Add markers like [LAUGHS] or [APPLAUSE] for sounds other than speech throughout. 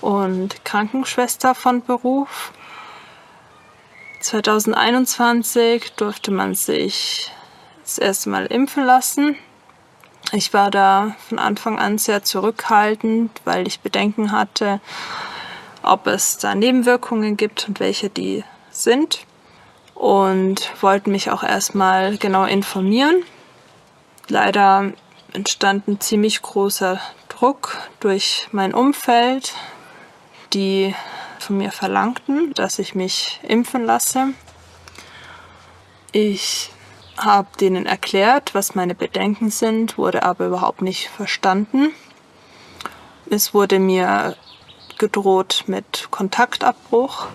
und Krankenschwester von Beruf. 2021 durfte man sich das erste Mal impfen lassen. Ich war da von Anfang an sehr zurückhaltend, weil ich Bedenken hatte, ob es da Nebenwirkungen gibt und welche die sind. Und wollte mich auch erstmal genau informieren. Leider entstand ein ziemlich großer Druck durch mein Umfeld, die von mir verlangten, dass ich mich impfen lasse. Ich habe denen erklärt, was meine Bedenken sind, wurde aber überhaupt nicht verstanden. Es wurde mir gedroht mit Kontaktabbruch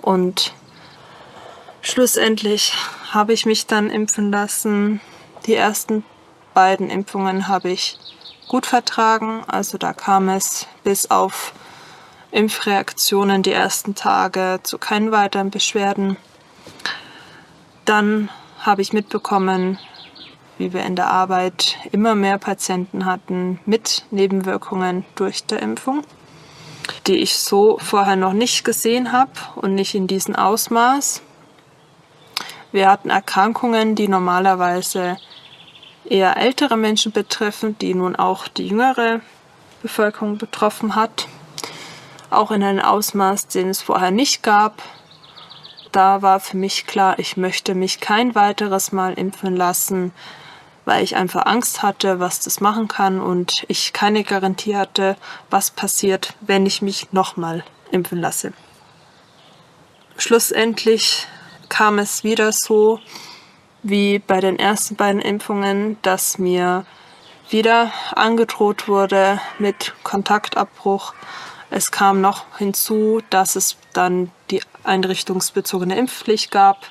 und schlussendlich habe ich mich dann impfen lassen. Die ersten beiden Impfungen habe ich gut vertragen, also da kam es bis auf Impfreaktionen die ersten Tage zu keinen weiteren Beschwerden. Dann habe ich mitbekommen, wie wir in der Arbeit immer mehr Patienten hatten mit Nebenwirkungen durch die Impfung, die ich so vorher noch nicht gesehen habe und nicht in diesem Ausmaß. Wir hatten Erkrankungen, die normalerweise eher ältere Menschen betreffen, die nun auch die jüngere Bevölkerung betroffen hat auch in einem Ausmaß, den es vorher nicht gab. Da war für mich klar, ich möchte mich kein weiteres Mal impfen lassen, weil ich einfach Angst hatte, was das machen kann und ich keine Garantie hatte, was passiert, wenn ich mich nochmal impfen lasse. Schlussendlich kam es wieder so wie bei den ersten beiden Impfungen, dass mir wieder angedroht wurde mit Kontaktabbruch es kam noch hinzu, dass es dann die einrichtungsbezogene Impfpflicht gab,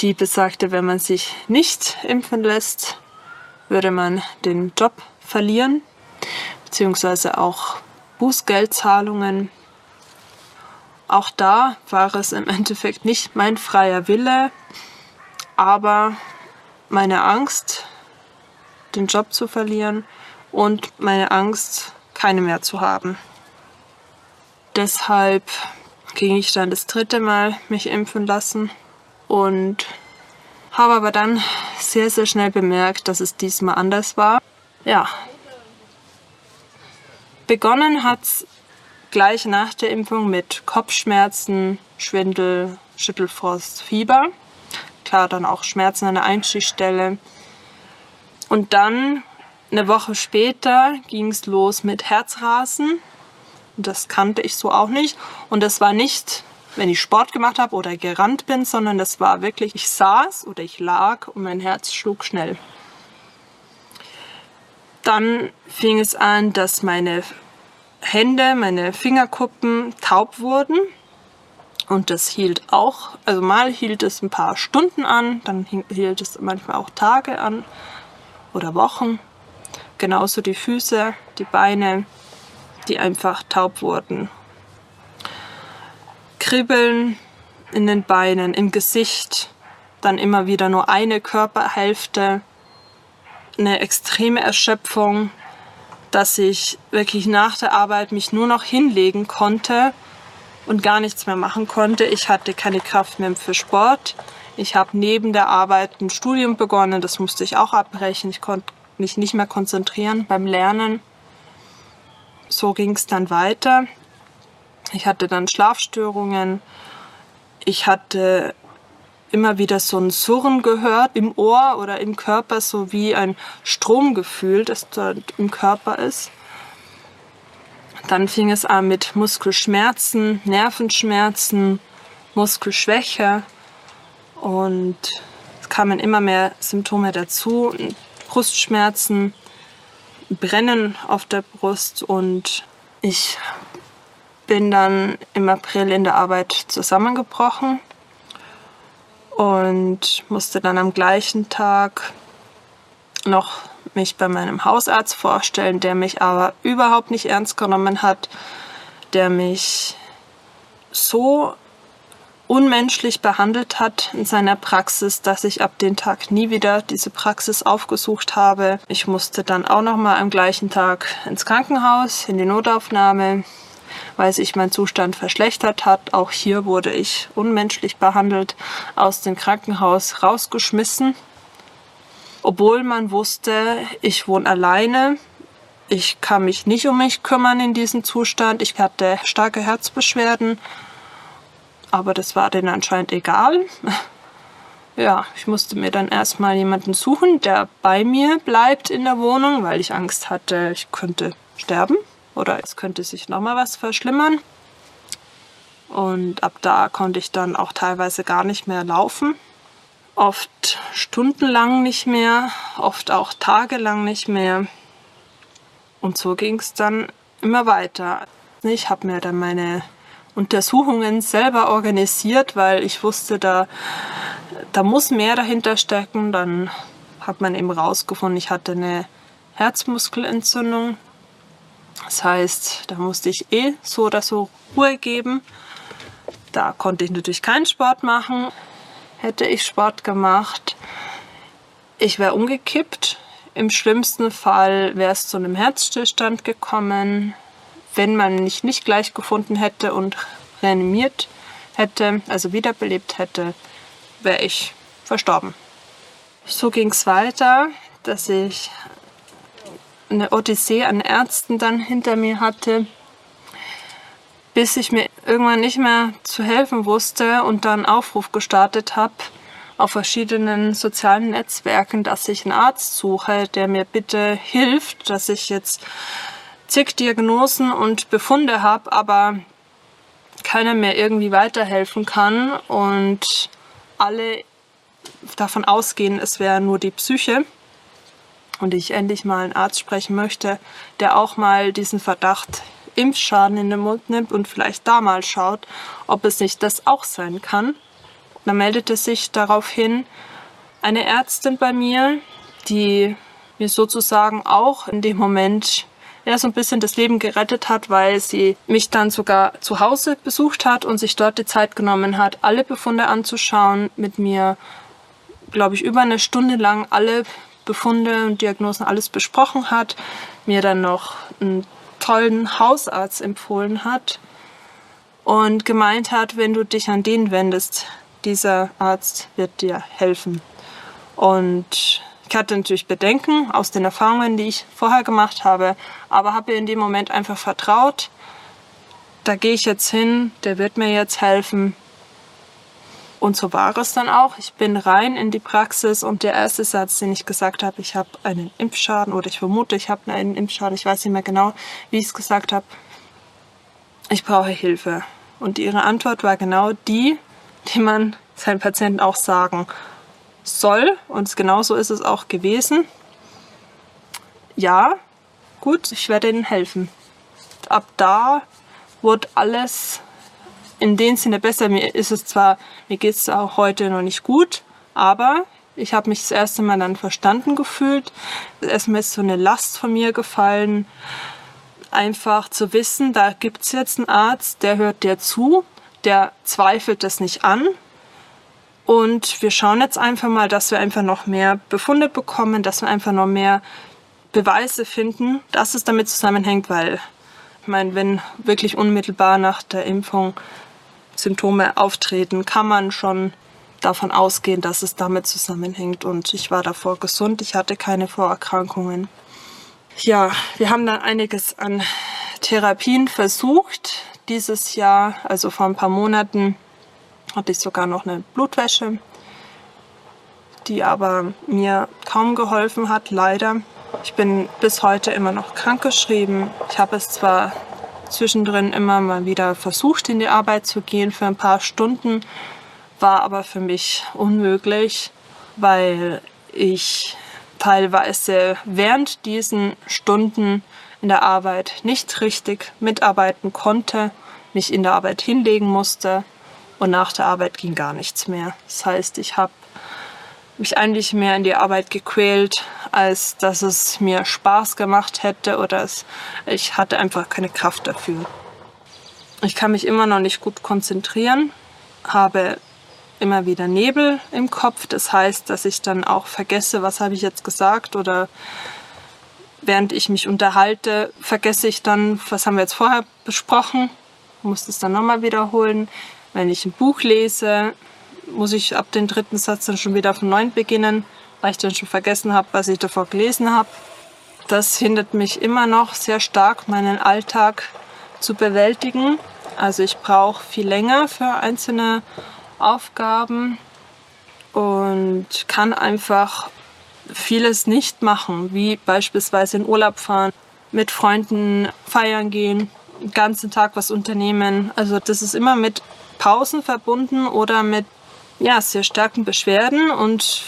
die besagte, wenn man sich nicht impfen lässt, würde man den Job verlieren, beziehungsweise auch Bußgeldzahlungen. Auch da war es im [LAUGHS] Endeffekt nicht mein freier Wille, aber meine Angst, den Job zu verlieren und meine Angst, keine mehr zu haben. Deshalb ging ich dann das dritte Mal mich impfen lassen und habe aber dann sehr, sehr schnell bemerkt, dass es diesmal anders war. Ja. Begonnen hat es gleich nach der Impfung mit Kopfschmerzen, Schwindel, Schüttelfrost, Fieber. Klar, dann auch Schmerzen an der Einstichstelle. Und dann, eine Woche später, ging es los mit Herzrasen das kannte ich so auch nicht. Und das war nicht, wenn ich Sport gemacht habe oder gerannt bin, sondern das war wirklich, ich saß oder ich lag und mein Herz schlug schnell. Dann fing es an, dass meine Hände, meine Fingerkuppen taub wurden. Und das hielt auch, also mal hielt es ein paar Stunden an, dann hielt es manchmal auch Tage an oder Wochen. Genauso die Füße, die Beine, die einfach taub wurden. Kribbeln in den Beinen, im Gesicht, dann immer wieder nur eine Körperhälfte, eine extreme Erschöpfung, dass ich wirklich nach der Arbeit mich nur noch hinlegen konnte und gar nichts mehr machen konnte. Ich hatte keine Kraft mehr für Sport. Ich habe neben der Arbeit ein Studium begonnen, das musste ich auch abbrechen. Ich konnte mich nicht mehr konzentrieren beim Lernen so ging es dann weiter. Ich hatte dann Schlafstörungen. Ich hatte immer wieder so ein Surren gehört im Ohr oder im Körper, so wie ein Stromgefühl, das dort im Körper ist. Dann fing es an mit Muskelschmerzen, Nervenschmerzen, Muskelschwäche und es kamen immer mehr Symptome dazu, Brustschmerzen, Brennen auf der Brust und ich bin dann im April in der Arbeit zusammengebrochen und musste dann am gleichen Tag noch mich bei meinem Hausarzt vorstellen, der mich aber überhaupt nicht ernst genommen hat, der mich so unmenschlich behandelt hat in seiner Praxis, dass ich ab dem Tag nie wieder diese Praxis aufgesucht habe. Ich musste dann auch noch mal am gleichen Tag ins Krankenhaus, in die Notaufnahme, weil sich mein Zustand verschlechtert hat. Auch hier wurde ich unmenschlich behandelt, aus dem Krankenhaus rausgeschmissen obwohl man wusste, ich wohne alleine, ich kann mich nicht um mich kümmern in diesem Zustand, ich hatte starke Herzbeschwerden, aber das war denen anscheinend egal. Ja, ich musste mir dann erstmal jemanden suchen, der bei mir bleibt in der Wohnung, weil ich Angst hatte, ich könnte sterben oder es könnte sich nochmal was verschlimmern. Und ab da konnte ich dann auch teilweise gar nicht mehr laufen oft stundenlang nicht mehr, oft auch tagelang nicht mehr. Und so ging es dann immer weiter. Ich habe mir dann meine Untersuchungen selber organisiert, weil ich wusste, da, da muss mehr dahinter stecken. Dann hat man eben rausgefunden, ich hatte eine Herzmuskelentzündung. Das heißt, da musste ich eh so oder so Ruhe geben. Da konnte ich natürlich keinen Sport machen hätte ich Sport gemacht. Ich wäre umgekippt. Im schlimmsten Fall wäre es zu einem Herzstillstand gekommen. Wenn man mich nicht gleich gefunden hätte und reanimiert hätte, also wiederbelebt hätte, wäre ich verstorben. So ging es weiter, dass ich eine Odyssee an Ärzten dann hinter mir hatte, bis ich mir irgendwann nicht mehr zu helfen wusste und dann Aufruf gestartet habe auf verschiedenen sozialen Netzwerken, dass ich einen Arzt suche, der mir bitte hilft, dass ich jetzt zig Diagnosen und Befunde habe, aber keiner mehr irgendwie weiterhelfen kann und alle davon ausgehen, es wäre nur die Psyche und ich endlich mal einen Arzt sprechen möchte, der auch mal diesen Verdacht Impfschaden in den Mund nimmt und vielleicht da mal schaut, ob es nicht das auch sein kann. Da meldete sich daraufhin eine Ärztin bei mir, die mir sozusagen auch in dem Moment ja, so ein bisschen das Leben gerettet hat, weil sie mich dann sogar zu Hause besucht hat und sich dort die Zeit genommen hat, alle Befunde anzuschauen, mit mir, glaube ich, über eine Stunde lang alle Befunde und Diagnosen alles besprochen hat, mir dann noch ein tollen Hausarzt empfohlen hat und gemeint hat, wenn du dich an den wendest, dieser Arzt wird dir helfen. Und ich hatte natürlich Bedenken aus den Erfahrungen, die ich vorher gemacht habe, aber habe in dem Moment einfach vertraut. Da gehe ich jetzt hin, der wird mir jetzt helfen. Und so war es dann auch. Ich bin rein in die Praxis und der erste Satz, den ich gesagt habe, ich habe einen Impfschaden oder ich vermute, ich habe einen Impfschaden, ich weiß nicht mehr genau, wie ich es gesagt habe, ich brauche Hilfe. Und ihre Antwort war genau die, die man seinen Patienten auch sagen soll. Und genauso ist es auch gewesen. Ja, gut, ich werde Ihnen helfen. Ab da wurde alles in dem Sinne besser. Mir ist es zwar, mir geht es auch heute noch nicht gut, aber ich habe mich das erste Mal dann verstanden gefühlt. Erstmal ist so eine Last von mir gefallen. Einfach zu wissen, da gibt es jetzt einen Arzt, der hört dir zu, der zweifelt das nicht an. Und wir schauen jetzt einfach mal, dass wir einfach noch mehr Befunde bekommen, dass wir einfach noch mehr Beweise finden, dass es damit zusammenhängt, weil ich meine, wenn wirklich unmittelbar nach der Impfung Symptome auftreten, kann man schon davon ausgehen, dass es damit zusammenhängt. Und ich war davor gesund, ich hatte keine Vorerkrankungen. Ja, wir haben dann einiges an Therapien versucht. dieses Jahr, also vor ein paar Monaten, hatte ich sogar noch eine Blutwäsche, die aber mir kaum geholfen hat, leider. Ich bin bis heute immer noch krankgeschrieben. Ich habe es zwar zwischendrin immer mal wieder versucht, in die Arbeit zu gehen für ein paar Stunden, war aber für mich unmöglich, weil ich teilweise während diesen Stunden in der Arbeit nicht richtig mitarbeiten konnte, mich in der Arbeit hinlegen musste und nach der Arbeit ging gar nichts mehr. Das heißt, ich habe mich eigentlich mehr in die Arbeit gequält, als dass es mir Spaß gemacht hätte oder es, ich hatte einfach keine Kraft dafür. Ich kann mich immer noch nicht gut konzentrieren, habe immer wieder Nebel im Kopf. Das heißt, dass ich dann auch vergesse, was habe ich jetzt gesagt oder während ich mich unterhalte, vergesse ich dann, was haben wir jetzt vorher besprochen, muss das dann nochmal wiederholen. Wenn ich ein Buch lese, muss ich ab dem dritten Satz dann schon wieder von neuem beginnen, weil ich dann schon vergessen habe, was ich davor gelesen habe. Das hindert mich immer noch sehr stark, meinen Alltag zu bewältigen. Also ich brauche viel länger für einzelne Aufgaben und kann einfach vieles nicht machen, wie beispielsweise in Urlaub fahren, mit Freunden feiern gehen, den ganzen Tag was unternehmen. Also das ist immer mit Pausen verbunden oder mit ja, sehr starken Beschwerden und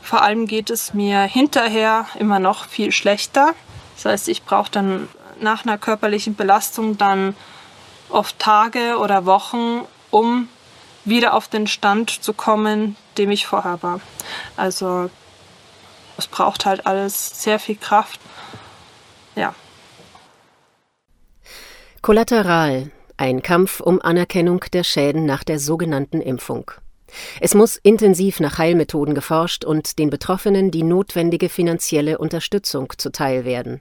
vor allem geht es mir hinterher immer noch viel schlechter. Das heißt, ich brauche dann nach einer körperlichen Belastung dann oft Tage oder Wochen, um wieder auf den Stand zu kommen, dem ich vorher war. Also es braucht halt alles sehr viel Kraft. Ja. Kollateral. Ein Kampf um Anerkennung der Schäden nach der sogenannten Impfung. Es muss intensiv nach Heilmethoden geforscht und den Betroffenen die notwendige finanzielle Unterstützung zuteil werden.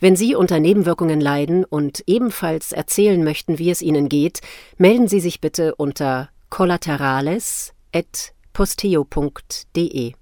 Wenn Sie unter Nebenwirkungen leiden und ebenfalls erzählen möchten, wie es Ihnen geht, melden Sie sich bitte unter collaterales.posteo.de.